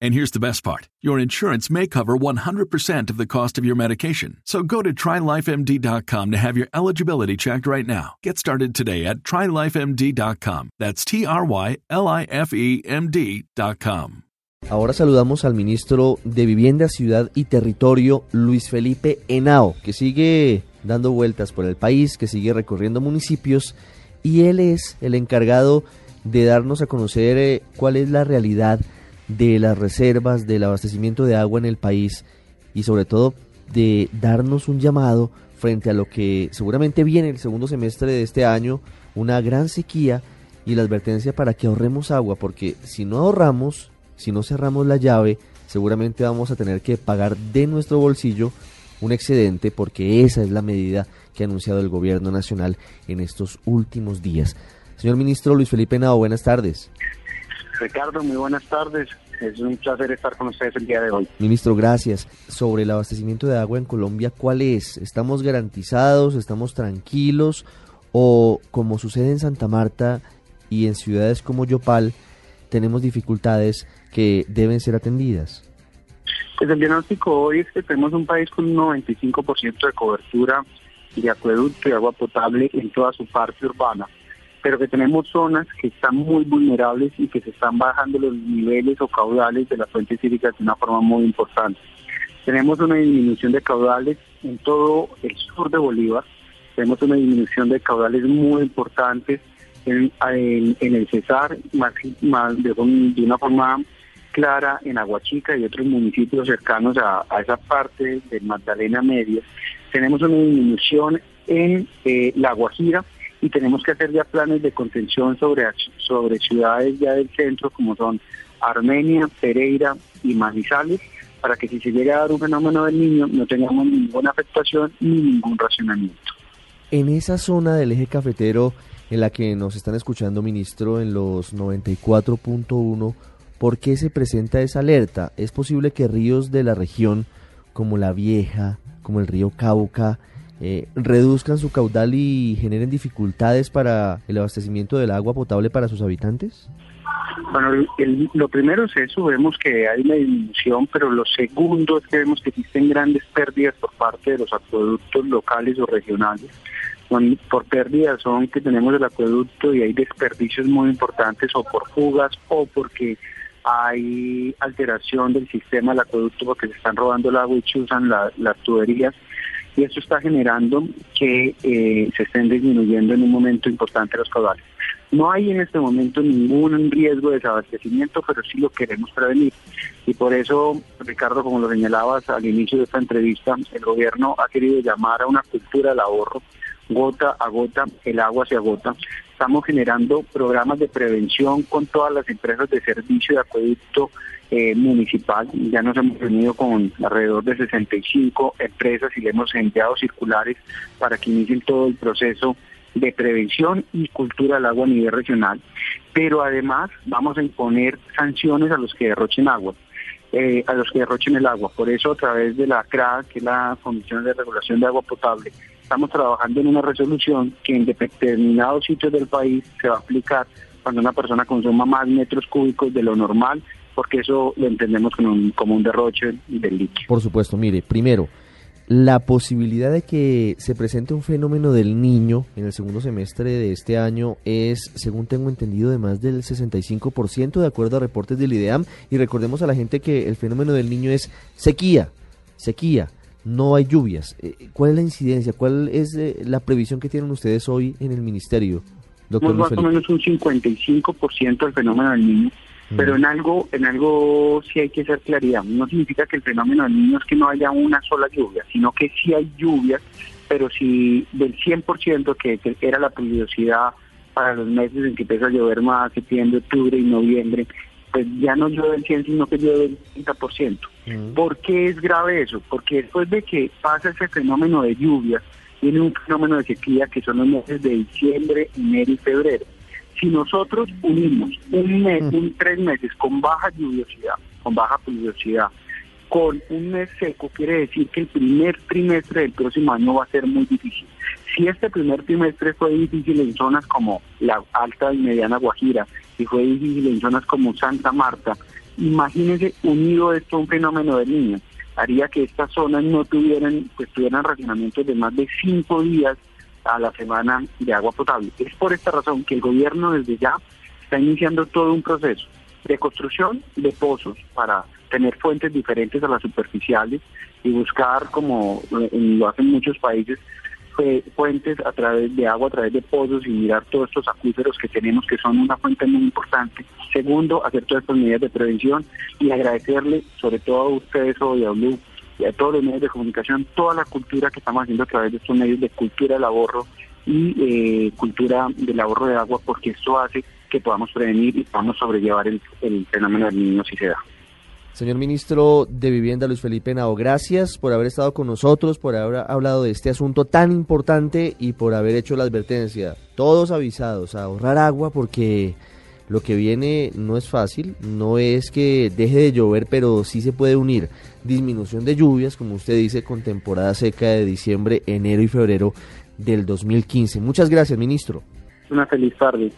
And here's the best part your insurance may cover 100% of the cost of your medication. So go to trylifemd.com to have your eligibility checked right now. Get started today at trylifemd.com. That's T R Y L I F E M D.com. Ahora saludamos al ministro de Vivienda, Ciudad y Territorio, Luis Felipe Henao, que sigue dando vueltas por el país, que sigue recorriendo municipios y él es el encargado de darnos a conocer eh, cuál es la realidad de las reservas, del abastecimiento de agua en el país y sobre todo de darnos un llamado frente a lo que seguramente viene el segundo semestre de este año, una gran sequía y la advertencia para que ahorremos agua, porque si no ahorramos, si no cerramos la llave, seguramente vamos a tener que pagar de nuestro bolsillo un excedente, porque esa es la medida que ha anunciado el gobierno nacional en estos últimos días. Señor ministro Luis Felipe Nao, buenas tardes. Ricardo, muy buenas tardes. Es un placer estar con ustedes el día de hoy. Ministro, gracias. Sobre el abastecimiento de agua en Colombia, ¿cuál es? ¿Estamos garantizados? ¿Estamos tranquilos? ¿O como sucede en Santa Marta y en ciudades como Yopal, tenemos dificultades que deben ser atendidas? Pues el diagnóstico hoy es que tenemos un país con un 95% de cobertura de acueducto y agua potable en toda su parte urbana pero que tenemos zonas que están muy vulnerables y que se están bajando los niveles o caudales de las fuentes hídricas de una forma muy importante. Tenemos una disminución de caudales en todo el sur de Bolívar, tenemos una disminución de caudales muy importantes en, el Cesar, de, una forma clara en Aguachica y otros municipios cercanos a, esa parte de Magdalena Media. Tenemos una disminución en eh, La Guajira, y tenemos que hacer ya planes de contención sobre, sobre ciudades ya del centro como son Armenia, Pereira y Manizales para que si se llega a dar un fenómeno del niño no tengamos ninguna afectación ni ningún racionamiento. En esa zona del eje cafetero en la que nos están escuchando, ministro, en los 94.1, ¿por qué se presenta esa alerta? ¿Es posible que ríos de la región como la Vieja, como el río Cauca, eh, reduzcan su caudal y generen dificultades para el abastecimiento del agua potable para sus habitantes? Bueno, lo primero es eso, vemos que hay una disminución, pero lo segundo es que vemos que existen grandes pérdidas por parte de los acueductos locales o regionales. por pérdidas son que tenemos el acueducto y hay desperdicios muy importantes o por fugas o porque hay alteración del sistema del acueducto porque se están robando el agua y chuzan las tuberías y eso está generando que eh, se estén disminuyendo en un momento importante los caudales. No hay en este momento ningún riesgo de desabastecimiento, pero sí lo queremos prevenir. Y por eso, Ricardo, como lo señalabas al inicio de esta entrevista, el gobierno ha querido llamar a una cultura del ahorro, gota a gota, el agua se agota. Estamos generando programas de prevención con todas las empresas de servicio de acueducto eh, municipal. Ya nos hemos reunido con alrededor de 65 empresas y le hemos enviado circulares para que inicien todo el proceso de prevención y cultura del agua a nivel regional. Pero además vamos a imponer sanciones a los que derrochen agua. Eh, a los que derrochen el agua. Por eso, a través de la CRA, que es la Comisión de Regulación de Agua Potable, estamos trabajando en una resolución que en determinados sitios del país se va a aplicar cuando una persona consuma más metros cúbicos de lo normal porque eso lo entendemos como un, como un derroche del líquido. Por supuesto, mire, primero, la posibilidad de que se presente un fenómeno del niño en el segundo semestre de este año es, según tengo entendido, de más del 65%, de acuerdo a reportes del IDEAM. Y recordemos a la gente que el fenómeno del niño es sequía, sequía, no hay lluvias. Eh, ¿Cuál es la incidencia? ¿Cuál es eh, la previsión que tienen ustedes hoy en el ministerio, doctor? más o menos un 55% del fenómeno del niño Pero en algo, en algo sí hay que hacer claridad. No significa que el fenómeno del niño es que no haya una sola lluvia, sino que sí hay lluvias, pero si del 100% que, que era la peligrosidad para los meses en que empieza a llover más, septiembre, octubre y noviembre, pues ya no llueve el 100, sino que llueve el 30%. ¿Por qué es grave eso? Porque después de que pasa ese fenómeno de lluvias, viene un fenómeno de sequía que son los meses de diciembre, enero y febrero. Si nosotros unimos un mes, un tres meses con baja lluviosidad, con baja pluviosidad, con un mes seco, quiere decir que el primer trimestre del próximo año va a ser muy difícil. Si este primer trimestre fue difícil en zonas como la Alta y Mediana Guajira, y fue difícil en zonas como Santa Marta, imagínense unido esto a un fenómeno de niños, haría que estas zonas no tuvieran, pues tuvieran racionamientos de más de cinco días a la semana de agua potable. Es por esta razón que el gobierno desde ya está iniciando todo un proceso de construcción de pozos para tener fuentes diferentes a las superficiales y buscar, como eh, lo hacen muchos países, fuentes a través de agua, a través de pozos y mirar todos estos acuíferos que tenemos que son una fuente muy importante. Segundo, hacer todas estas medidas de prevención y agradecerle sobre todo a ustedes hoy a Blue y a todos los medios de comunicación toda la cultura que estamos haciendo a través de estos medios de cultura del ahorro y eh, cultura del ahorro de agua porque esto hace que podamos prevenir y podamos sobrellevar el, el fenómeno del niño si se da. Señor ministro de Vivienda, Luis Felipe Nao, gracias por haber estado con nosotros, por haber hablado de este asunto tan importante y por haber hecho la advertencia. Todos avisados a ahorrar agua porque lo que viene no es fácil, no es que deje de llover, pero sí se puede unir disminución de lluvias, como usted dice, con temporada seca de diciembre, enero y febrero del 2015. Muchas gracias, ministro. Una feliz tarde.